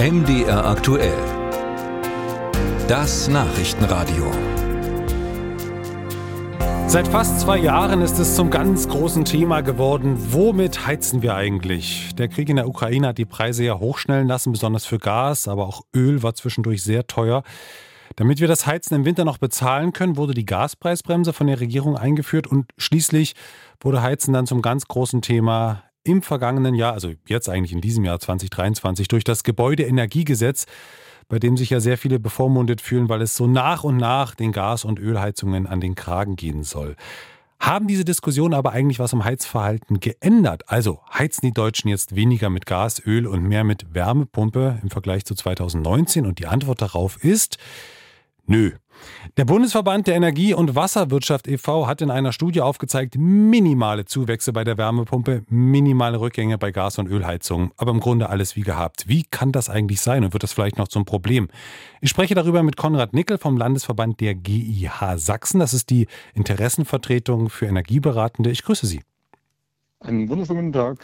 MDR aktuell. Das Nachrichtenradio. Seit fast zwei Jahren ist es zum ganz großen Thema geworden. Womit heizen wir eigentlich? Der Krieg in der Ukraine hat die Preise ja hochschnellen lassen, besonders für Gas, aber auch Öl war zwischendurch sehr teuer. Damit wir das Heizen im Winter noch bezahlen können, wurde die Gaspreisbremse von der Regierung eingeführt und schließlich wurde Heizen dann zum ganz großen Thema im vergangenen Jahr, also jetzt eigentlich in diesem Jahr 2023, durch das Gebäudeenergiegesetz bei dem sich ja sehr viele bevormundet fühlen, weil es so nach und nach den Gas- und Ölheizungen an den Kragen gehen soll. Haben diese Diskussionen aber eigentlich was am Heizverhalten geändert? Also heizen die Deutschen jetzt weniger mit Gas, Öl und mehr mit Wärmepumpe im Vergleich zu 2019? Und die Antwort darauf ist, nö. Der Bundesverband der Energie- und Wasserwirtschaft e.V. hat in einer Studie aufgezeigt, minimale Zuwächse bei der Wärmepumpe, minimale Rückgänge bei Gas- und Ölheizungen, aber im Grunde alles wie gehabt. Wie kann das eigentlich sein und wird das vielleicht noch zum Problem? Ich spreche darüber mit Konrad Nickel vom Landesverband der GIH Sachsen. Das ist die Interessenvertretung für Energieberatende. Ich grüße Sie. Einen wunderschönen Tag.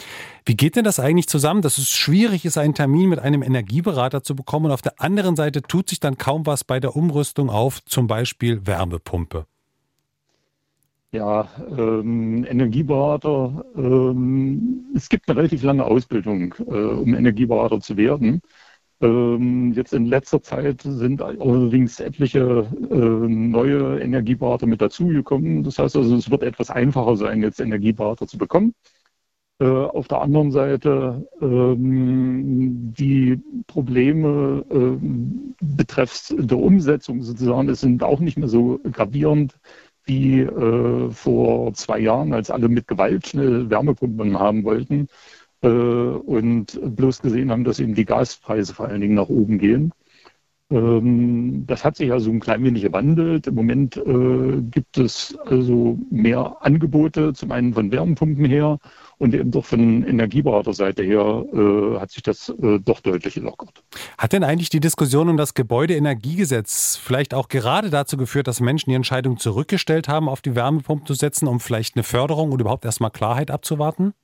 Wie geht denn das eigentlich zusammen, dass es schwierig ist, einen Termin mit einem Energieberater zu bekommen und auf der anderen Seite tut sich dann kaum was bei der Umrüstung auf zum Beispiel Wärmepumpe? Ja, ähm, Energieberater, ähm, es gibt eine relativ lange Ausbildung, äh, um Energieberater zu werden. Ähm, jetzt in letzter Zeit sind allerdings etliche äh, neue Energieberater mit dazugekommen. Das heißt also, es wird etwas einfacher sein, jetzt Energieberater zu bekommen. Äh, auf der anderen Seite ähm, die Probleme äh, betreffs der Umsetzung sozusagen, es sind auch nicht mehr so gravierend wie vor zwei Jahren, als alle mit Gewalt schnell Wärmepumpen haben wollten und bloß gesehen haben, dass eben die Gaspreise vor allen Dingen nach oben gehen. Ähm, das hat sich also ein klein wenig gewandelt. Im Moment äh, gibt es also mehr Angebote, zum einen von Wärmepumpen her und eben doch von Energieberaterseite her äh, hat sich das äh, doch deutlich gelockert. Hat denn eigentlich die Diskussion um das Gebäudeenergiegesetz vielleicht auch gerade dazu geführt, dass Menschen die Entscheidung zurückgestellt haben, auf die Wärmepumpe zu setzen, um vielleicht eine Förderung und überhaupt erstmal Klarheit abzuwarten?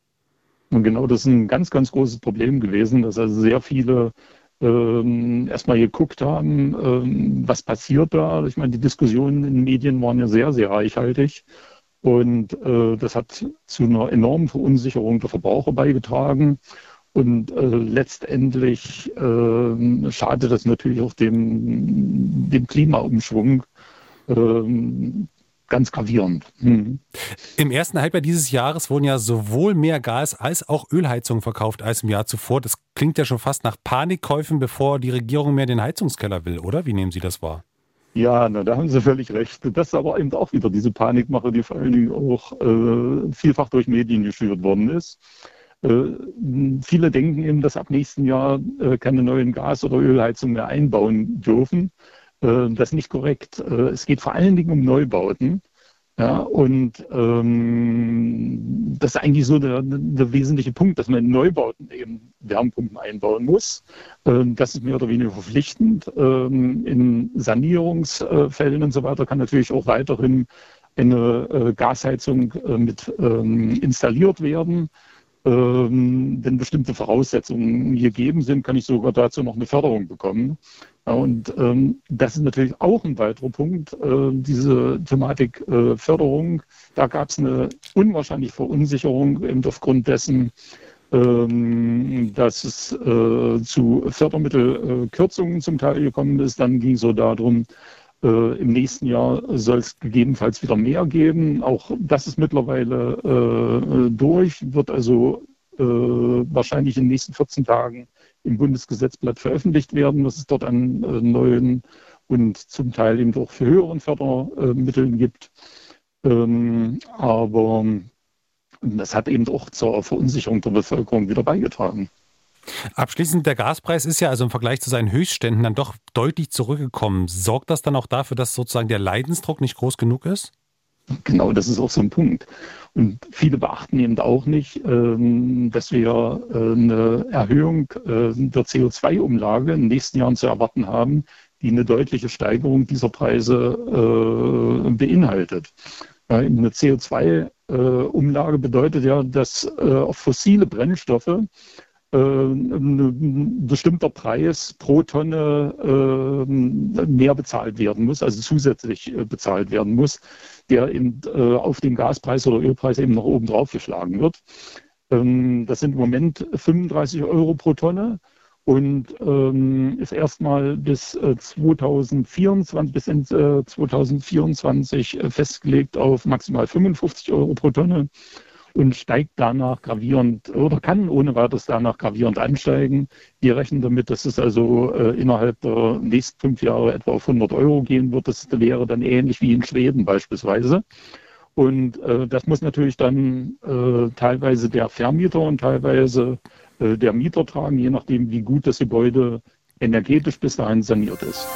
Und genau das ist ein ganz, ganz großes Problem gewesen, dass also sehr viele ähm, erstmal geguckt haben, ähm, was passiert da. Ich meine, die Diskussionen in den Medien waren ja sehr, sehr reichhaltig. Und äh, das hat zu einer enormen Verunsicherung der Verbraucher beigetragen. Und äh, letztendlich äh, schadet das natürlich auch dem, dem Klimaumschwung. Ganz gravierend. Hm. Im erten Halbjahr dieses Jahres wurden ja sowohl mehr Gas als auch Ölheizungen verkauft als im Jahr zuvor. Das klingt ja schon fast nach Panikkäufen, bevor die Regierung mehr den Heizungskeller will, oder? Wie nehmen Sie das wahr? Ja, na, da haben Sie völlig recht. Das ist aber eben auch wieder diese Panikmache, die vor allen Dingen auch äh, vielfach durch Medien geschürt worden ist. Äh, viele denken eben, dass ab nächsten Jahr äh, keine neuen Gas- oder Ölheizungen mehr einbauen dürfen. Äh, das ist nicht korrekt. Äh, es geht vor allen Dingen um Neubauten. Ja, und ähm, das ist eigentlich so der, der, wesentliche Punkt, dass man in Neubauten eben Wärmepumpen einbauen muss. Ähm, das ist mehr oder weniger verpflichtend. Ähm, in Sanierungsfällen und so weiter kann natürlich auch weiterhin eine äh, Gasheizung äh, mit ähm, installiert werden. Ähm, wenn bestimmte Voraussetzungen gegeben sind, kann ich sogar dazu noch eine Förderung bekommen. Und ähm, das ist natürlich auch ein weiterer Punkt, äh, diese Thematik äh, Förderung. Da gab es eine unwahrscheinliche Verunsicherung eben aufgrund dessen, ähm, dass es äh, zu Fördermittelkürzungen zum Teil gekommen ist. Dann ging es so darum, äh, Im nächsten Jahr soll es gegebenenfalls wieder mehr geben. Auch das ist mittlerweile äh, durch, wird also äh, wahrscheinlich in den nächsten 14 Tagen im Bundesgesetzblatt veröffentlicht werden, was es dort an äh, neuen und zum Teil eben auch für höheren Fördermitteln gibt. Ähm, aber das hat eben auch zur Verunsicherung der Bevölkerung wieder beigetragen. Abschließend, der Gaspreis ist ja also im Vergleich zu seinen Höchstständen dann doch deutlich zurückgekommen. Sorgt das dann auch dafür, dass sozusagen der Leidensdruck nicht groß genug ist? Genau, das ist auch so ein Punkt. Und viele beachten eben auch nicht, ähm, dass wir äh, eine Erhöhung äh, der CO2-Umlage in den nächsten Jahren zu erwarten haben, die eine deutliche Steigerung dieser Preise äh, beinhaltet. Eine CO2-Umlage bedeutet ja, dass auf fossile Brennstoffe ein bestimmter Preis pro Tonne äh, mehr bezahlt werden muss, also zusätzlich äh, bezahlt werden muss, der eben auf den Gaspreis oder Ölpreis eben noch oben drauf geschlagen wird. Ähm, das sind im Moment 35 Euro pro Tonne und ähm, ist erstmal bis 2024 bis in, 2024 festgelegt auf maximal 55 Euro pro Tonne und steigt danach gravierend oder kann ohne weiteres danach gravierend ansteigen. Wir rechnen damit, dass es also äh, innerhalb der nächsten fünf Jahre etwa auf 100 Euro gehen wird. Das wäre dann ähnlich wie in Schweden beispielsweise. Und äh, das muss natürlich dann äh, teilweise der Vermieter und teilweise äh, der Mieter tragen, je nachdem, wie gut das Gebäude energetisch bis dahin saniert ist.